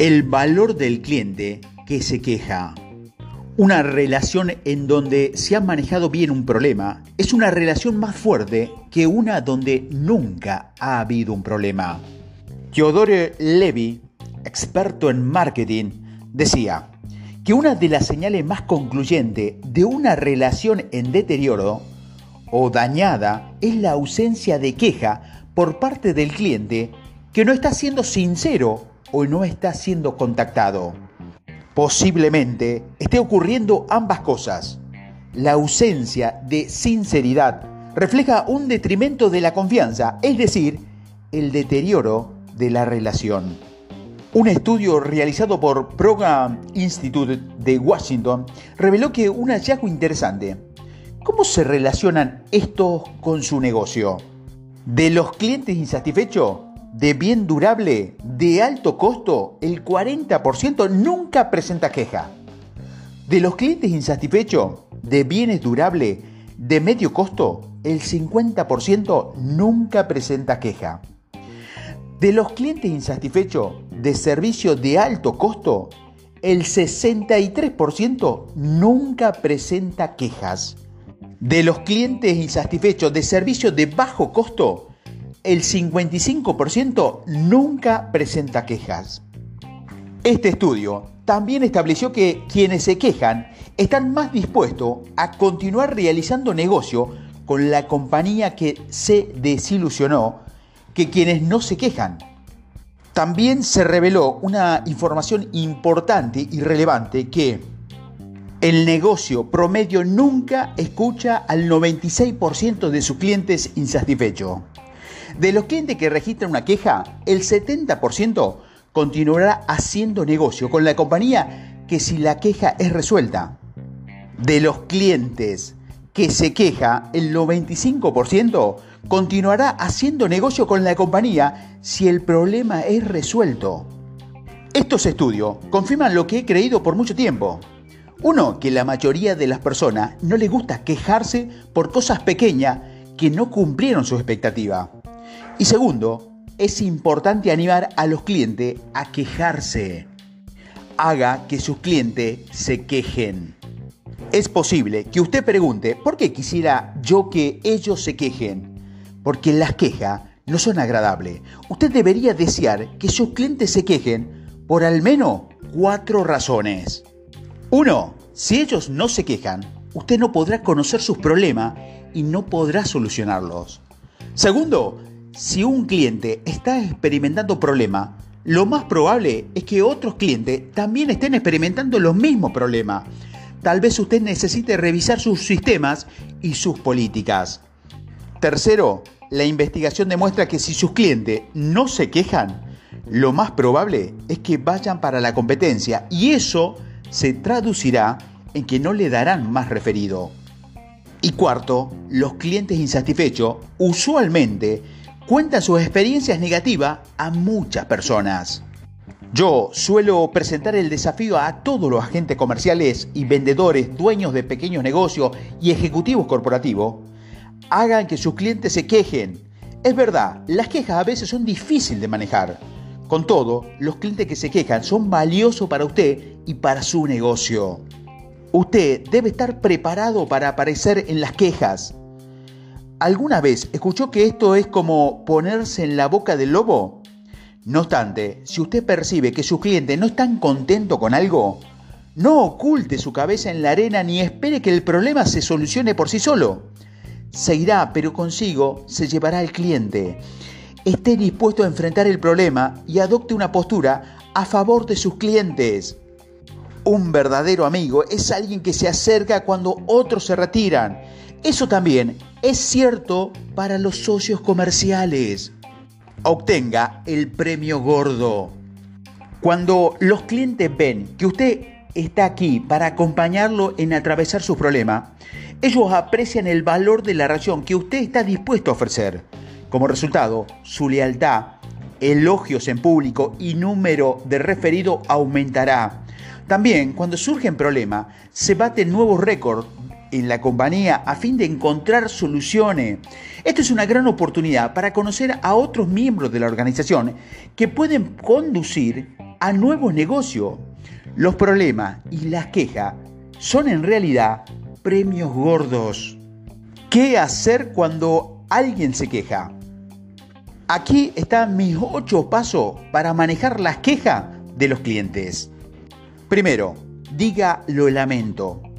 El valor del cliente que se queja. Una relación en donde se ha manejado bien un problema es una relación más fuerte que una donde nunca ha habido un problema. Theodore Levy, experto en marketing, decía que una de las señales más concluyentes de una relación en deterioro o dañada es la ausencia de queja por parte del cliente que no está siendo sincero o no está siendo contactado. Posiblemente esté ocurriendo ambas cosas. La ausencia de sinceridad refleja un detrimento de la confianza, es decir, el deterioro de la relación. Un estudio realizado por Program Institute de Washington reveló que un hallazgo interesante. ¿Cómo se relacionan estos con su negocio? De los clientes insatisfechos, de bien durable, de alto costo, el 40% nunca presenta queja. De los clientes insatisfechos, de bienes durables, de medio costo, el 50% nunca presenta queja. De los clientes insatisfechos de servicio de alto costo, el 63% nunca presenta quejas. De los clientes insatisfechos de servicio de bajo costo, el 55% nunca presenta quejas. Este estudio también estableció que quienes se quejan están más dispuestos a continuar realizando negocio con la compañía que se desilusionó que quienes no se quejan. También se reveló una información importante y relevante que el negocio promedio nunca escucha al 96% de sus clientes insatisfechos. De los clientes que registran una queja, el 70% continuará haciendo negocio con la compañía que si la queja es resuelta. De los clientes que se queja, el 95% continuará haciendo negocio con la compañía si el problema es resuelto. Estos estudios confirman lo que he creído por mucho tiempo. Uno, que la mayoría de las personas no les gusta quejarse por cosas pequeñas que no cumplieron su expectativa. Y segundo, es importante animar a los clientes a quejarse. Haga que sus clientes se quejen. Es posible que usted pregunte, ¿por qué quisiera yo que ellos se quejen? Porque las quejas no son agradables. Usted debería desear que sus clientes se quejen por al menos cuatro razones. Uno, si ellos no se quejan, usted no podrá conocer sus problemas y no podrá solucionarlos. Segundo, si un cliente está experimentando problemas, lo más probable es que otros clientes también estén experimentando los mismos problemas. Tal vez usted necesite revisar sus sistemas y sus políticas. Tercero, la investigación demuestra que si sus clientes no se quejan, lo más probable es que vayan para la competencia y eso se traducirá en que no le darán más referido. Y cuarto, los clientes insatisfechos usualmente cuenta sus experiencias negativas a muchas personas. Yo suelo presentar el desafío a todos los agentes comerciales y vendedores, dueños de pequeños negocios y ejecutivos corporativos. Hagan que sus clientes se quejen. Es verdad, las quejas a veces son difíciles de manejar. Con todo, los clientes que se quejan son valiosos para usted y para su negocio. Usted debe estar preparado para aparecer en las quejas. ¿Alguna vez escuchó que esto es como ponerse en la boca del lobo? No obstante, si usted percibe que sus clientes no están contentos con algo, no oculte su cabeza en la arena ni espere que el problema se solucione por sí solo. Se irá, pero consigo se llevará al cliente. Esté dispuesto a enfrentar el problema y adopte una postura a favor de sus clientes. Un verdadero amigo es alguien que se acerca cuando otros se retiran. Eso también es cierto para los socios comerciales. Obtenga el premio gordo. Cuando los clientes ven que usted está aquí para acompañarlo en atravesar sus problemas, ellos aprecian el valor de la ración que usted está dispuesto a ofrecer. Como resultado, su lealtad, elogios en público y número de referido aumentará. También, cuando surgen problemas, se baten nuevos récords en la compañía a fin de encontrar soluciones. Esto es una gran oportunidad para conocer a otros miembros de la organización que pueden conducir a nuevos negocios. Los problemas y las quejas son en realidad premios gordos. ¿Qué hacer cuando alguien se queja? Aquí están mis ocho pasos para manejar las quejas de los clientes. Primero, diga lo lamento.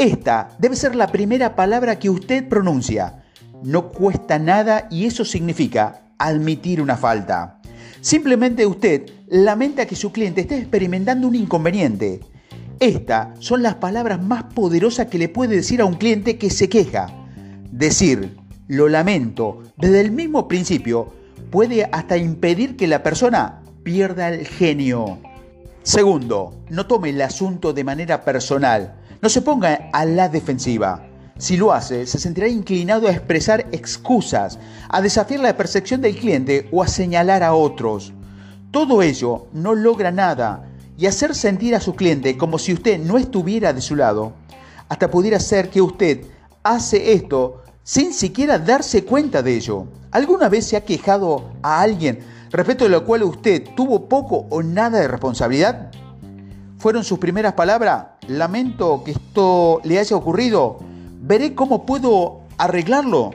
Esta debe ser la primera palabra que usted pronuncia. No cuesta nada y eso significa admitir una falta. Simplemente usted lamenta que su cliente esté experimentando un inconveniente. Estas son las palabras más poderosas que le puede decir a un cliente que se queja. Decir, lo lamento, desde el mismo principio, puede hasta impedir que la persona pierda el genio. Segundo, no tome el asunto de manera personal. No se ponga a la defensiva. Si lo hace, se sentirá inclinado a expresar excusas, a desafiar la percepción del cliente o a señalar a otros. Todo ello no logra nada y hacer sentir a su cliente como si usted no estuviera de su lado, hasta pudiera ser que usted hace esto sin siquiera darse cuenta de ello. ¿Alguna vez se ha quejado a alguien respecto de lo cual usted tuvo poco o nada de responsabilidad? ¿Fueron sus primeras palabras? Lamento que esto le haya ocurrido. Veré cómo puedo arreglarlo.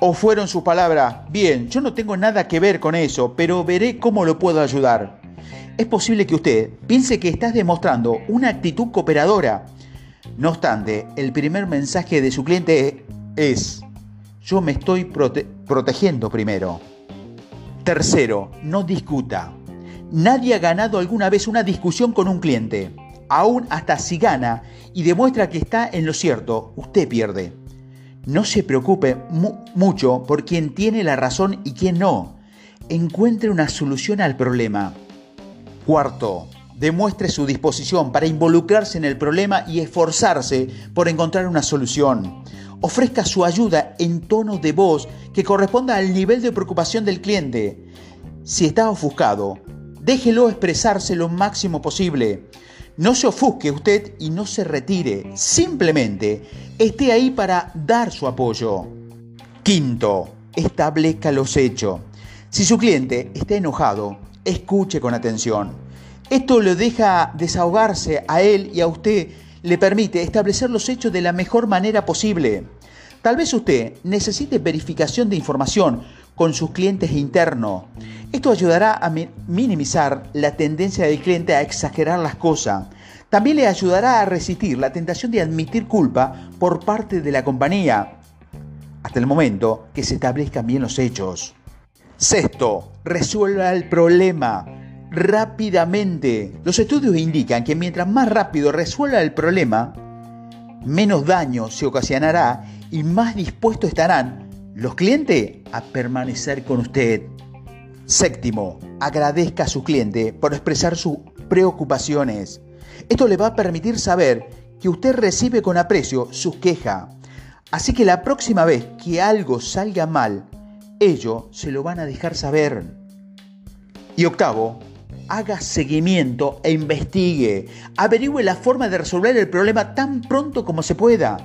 ¿O fueron sus palabras? Bien, yo no tengo nada que ver con eso, pero veré cómo lo puedo ayudar. Es posible que usted piense que estás demostrando una actitud cooperadora. No obstante, el primer mensaje de su cliente es, yo me estoy protegiendo primero. Tercero, no discuta. Nadie ha ganado alguna vez una discusión con un cliente. Aún hasta si gana y demuestra que está en lo cierto, usted pierde. No se preocupe mucho por quien tiene la razón y quien no. Encuentre una solución al problema. Cuarto, demuestre su disposición para involucrarse en el problema y esforzarse por encontrar una solución ofrezca su ayuda en tono de voz que corresponda al nivel de preocupación del cliente. Si está ofuscado, déjelo expresarse lo máximo posible. No se ofusque usted y no se retire. Simplemente esté ahí para dar su apoyo. Quinto, establezca los hechos. Si su cliente está enojado, escuche con atención. Esto le deja desahogarse a él y a usted le permite establecer los hechos de la mejor manera posible. Tal vez usted necesite verificación de información con sus clientes internos. Esto ayudará a minimizar la tendencia del cliente a exagerar las cosas. También le ayudará a resistir la tentación de admitir culpa por parte de la compañía, hasta el momento que se establezcan bien los hechos. Sexto, resuelva el problema rápidamente. Los estudios indican que mientras más rápido resuelva el problema, menos daño se ocasionará y más dispuestos estarán los clientes a permanecer con usted. Séptimo, agradezca a su cliente por expresar sus preocupaciones. Esto le va a permitir saber que usted recibe con aprecio sus quejas. Así que la próxima vez que algo salga mal, ellos se lo van a dejar saber. Y octavo, haga seguimiento e investigue. Averigüe la forma de resolver el problema tan pronto como se pueda.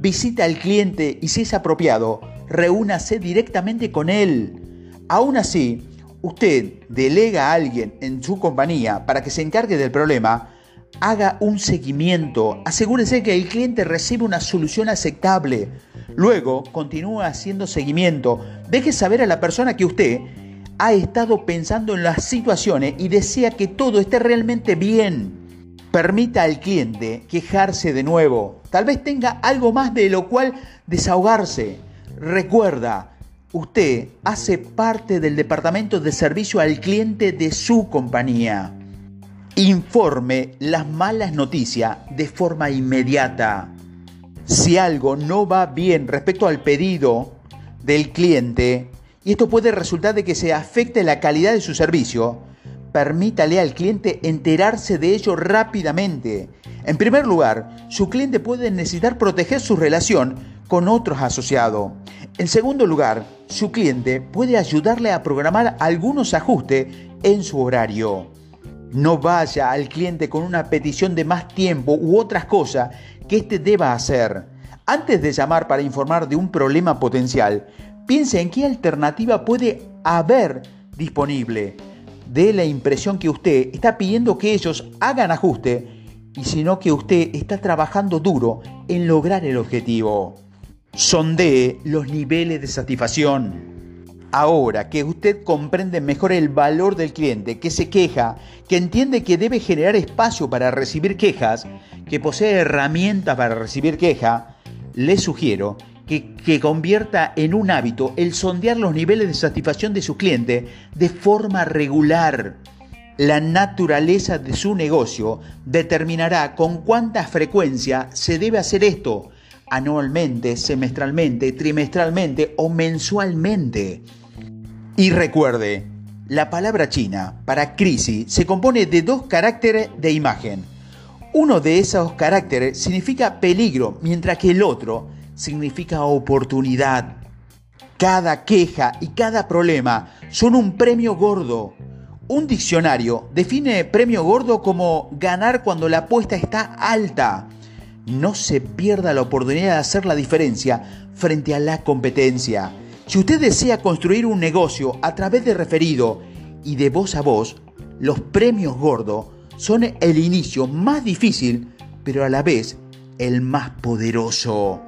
Visita al cliente y si es apropiado, reúnase directamente con él. Aún así, usted delega a alguien en su compañía para que se encargue del problema, haga un seguimiento, asegúrese que el cliente recibe una solución aceptable. Luego, continúe haciendo seguimiento, deje saber a la persona que usted ha estado pensando en las situaciones y desea que todo esté realmente bien. Permita al cliente quejarse de nuevo. Tal vez tenga algo más de lo cual desahogarse. Recuerda, usted hace parte del departamento de servicio al cliente de su compañía. Informe las malas noticias de forma inmediata. Si algo no va bien respecto al pedido del cliente, y esto puede resultar de que se afecte la calidad de su servicio, permítale al cliente enterarse de ello rápidamente. En primer lugar, su cliente puede necesitar proteger su relación con otros asociados. En segundo lugar, su cliente puede ayudarle a programar algunos ajustes en su horario. No vaya al cliente con una petición de más tiempo u otras cosas que éste deba hacer. Antes de llamar para informar de un problema potencial, Piense en qué alternativa puede haber disponible. dé la impresión que usted está pidiendo que ellos hagan ajuste y sino que usted está trabajando duro en lograr el objetivo. Sondee los niveles de satisfacción. Ahora que usted comprende mejor el valor del cliente, que se queja, que entiende que debe generar espacio para recibir quejas, que posee herramientas para recibir queja, le sugiero que, que, convierta en un hábito el sondear los niveles de satisfacción de su cliente de forma regular. La naturaleza de su negocio determinará con cuánta frecuencia se debe hacer esto, anualmente, semestralmente, trimestralmente o mensualmente. Y recuerde, la palabra china para crisis se compone de dos caracteres de imagen. Uno de esos caracteres significa peligro, mientras que el otro significa oportunidad. Cada queja y cada problema son un premio gordo. Un diccionario define premio gordo como ganar cuando la apuesta está alta. No se pierda la oportunidad de hacer la diferencia frente a la competencia. Si usted desea construir un negocio a través de referido y de voz a voz, los premios gordos son el inicio más difícil, pero a la vez el más poderoso.